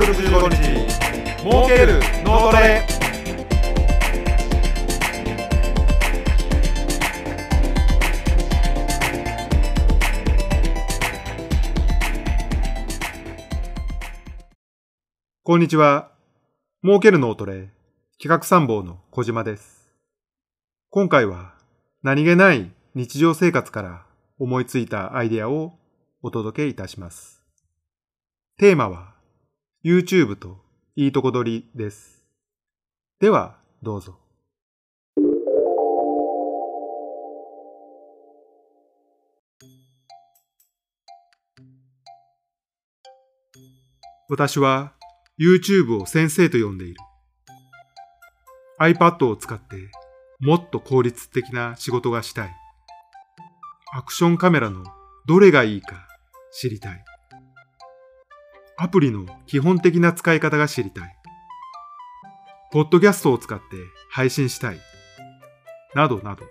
365日儲ける脳トレこんにちは。儲ける脳トレ企画参謀の小島です。今回は何気ない日常生活から思いついたアイデアをお届けいたします。テーマは YouTube といいとこ取りです。では、どうぞ。私は YouTube を先生と呼んでいる。iPad を使ってもっと効率的な仕事がしたい。アクションカメラのどれがいいか知りたい。アプリの基本的な使い方が知りたい。ポッドキャストを使って配信したい。などなど。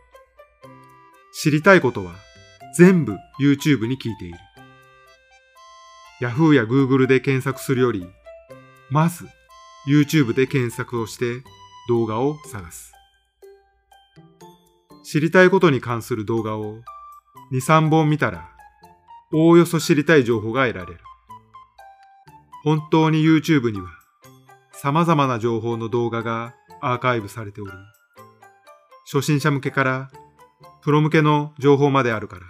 知りたいことは全部 YouTube に聞いている。Yahoo や Google で検索するより、まず YouTube で検索をして動画を探す。知りたいことに関する動画を2、3本見たら、おおよそ知りたい情報が得られる。本当に YouTube には様々な情報の動画がアーカイブされており、初心者向けからプロ向けの情報まであるから、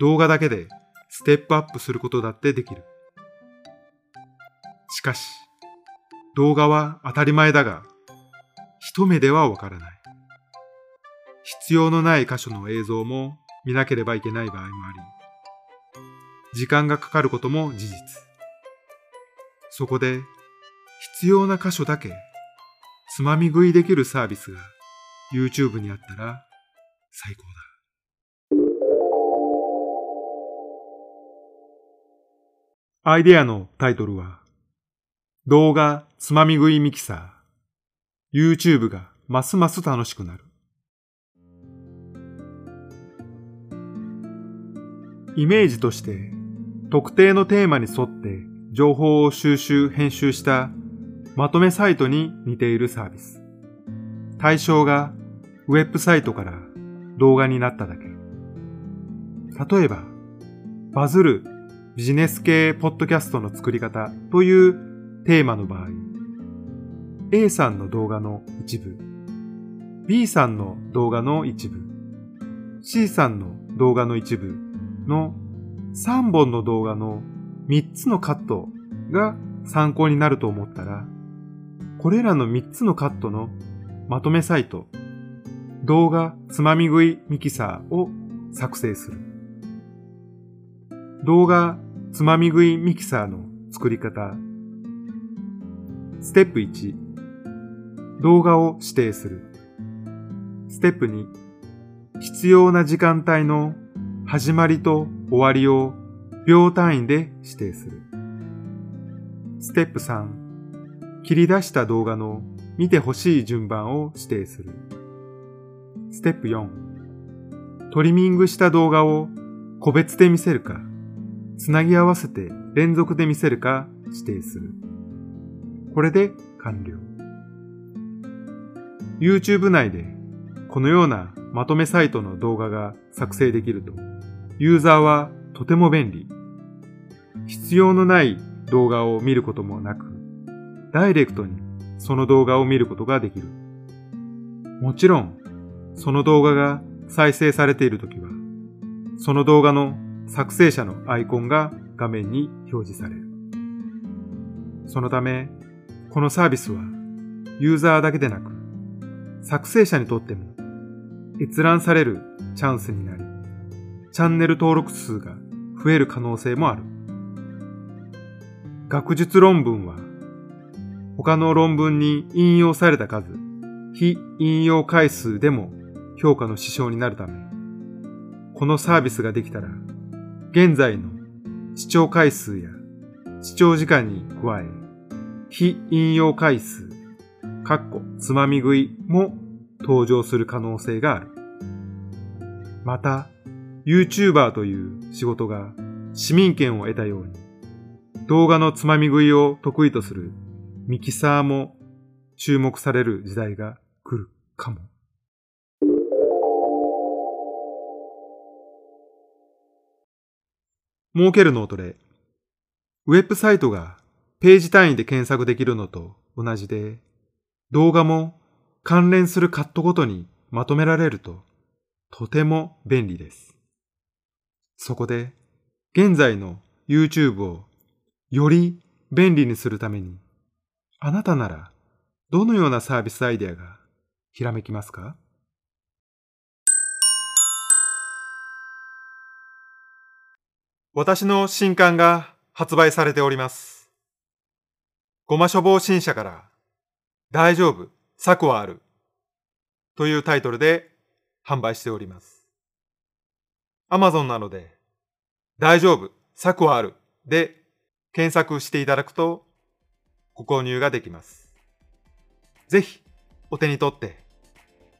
動画だけでステップアップすることだってできる。しかし、動画は当たり前だが、一目ではわからない。必要のない箇所の映像も見なければいけない場合もあり、時間がかかることも事実。そこで必要な箇所だけつまみ食いできるサービスが YouTube にあったら最高だ。アイデアのタイトルは動画つまみ食いミキサー YouTube がますます楽しくなる。イメージとして特定のテーマに沿って情報を収集、編集したまとめサイトに似ているサービス。対象がウェブサイトから動画になっただけ。例えば、バズるビジネス系ポッドキャストの作り方というテーマの場合、A さんの動画の一部、B さんの動画の一部、C さんの動画の一部の3本の動画の3つのカットが参考になると思ったら、これらの3つのカットのまとめサイト、動画つまみ食いミキサーを作成する。動画つまみ食いミキサーの作り方。ステップ1、動画を指定する。ステップ2、必要な時間帯の始まりと終わりを秒単位で指定する。ステップ3、切り出した動画の見てほしい順番を指定する。ステップ4、トリミングした動画を個別で見せるか、つなぎ合わせて連続で見せるか指定する。これで完了。YouTube 内でこのようなまとめサイトの動画が作成できると、ユーザーはとても便利。必要のない動画を見ることもなく、ダイレクトにその動画を見ることができる。もちろん、その動画が再生されているときは、その動画の作成者のアイコンが画面に表示される。そのため、このサービスはユーザーだけでなく、作成者にとっても閲覧されるチャンスになり、チャンネル登録数が増える可能性もある。学術論文は他の論文に引用された数、非引用回数でも評価の指標になるため、このサービスができたら、現在の視聴回数や視聴時間に加え、非引用回数、かっこつまみ食いも登場する可能性がある。また、YouTuber という仕事が市民権を得たように、動画のつまみ食いを得意とするミキサーも注目される時代が来るかも。儲ける脳トレ。ウェブサイトがページ単位で検索できるのと同じで、動画も関連するカットごとにまとめられるととても便利です。そこで現在の YouTube をより便利にするためにあなたならどのようなサービスアイデアがひらめきますか？私の新刊が発売されております。ごま処方新社から大丈夫、策はあるというタイトルで販売しております。Amazon なので大丈夫、策はあるで検索していただくとご購入ができます。ぜひお手に取って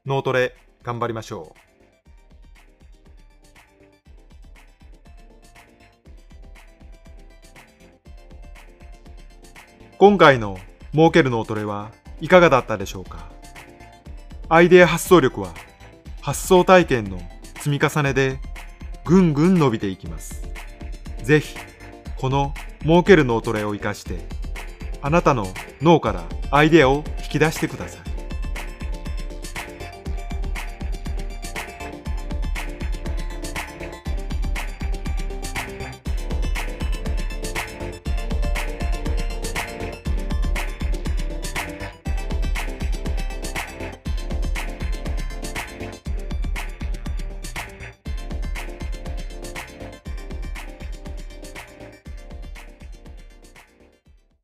脳トレ頑張りましょう。今回の儲ける脳トレはいかがだったでしょうか？アイデア発想力は発想体験の積み重ねでぐんぐん伸びていきます。ぜひ、この儲ける脳トレを活かして、あなたの脳からアイデアを引き出してください。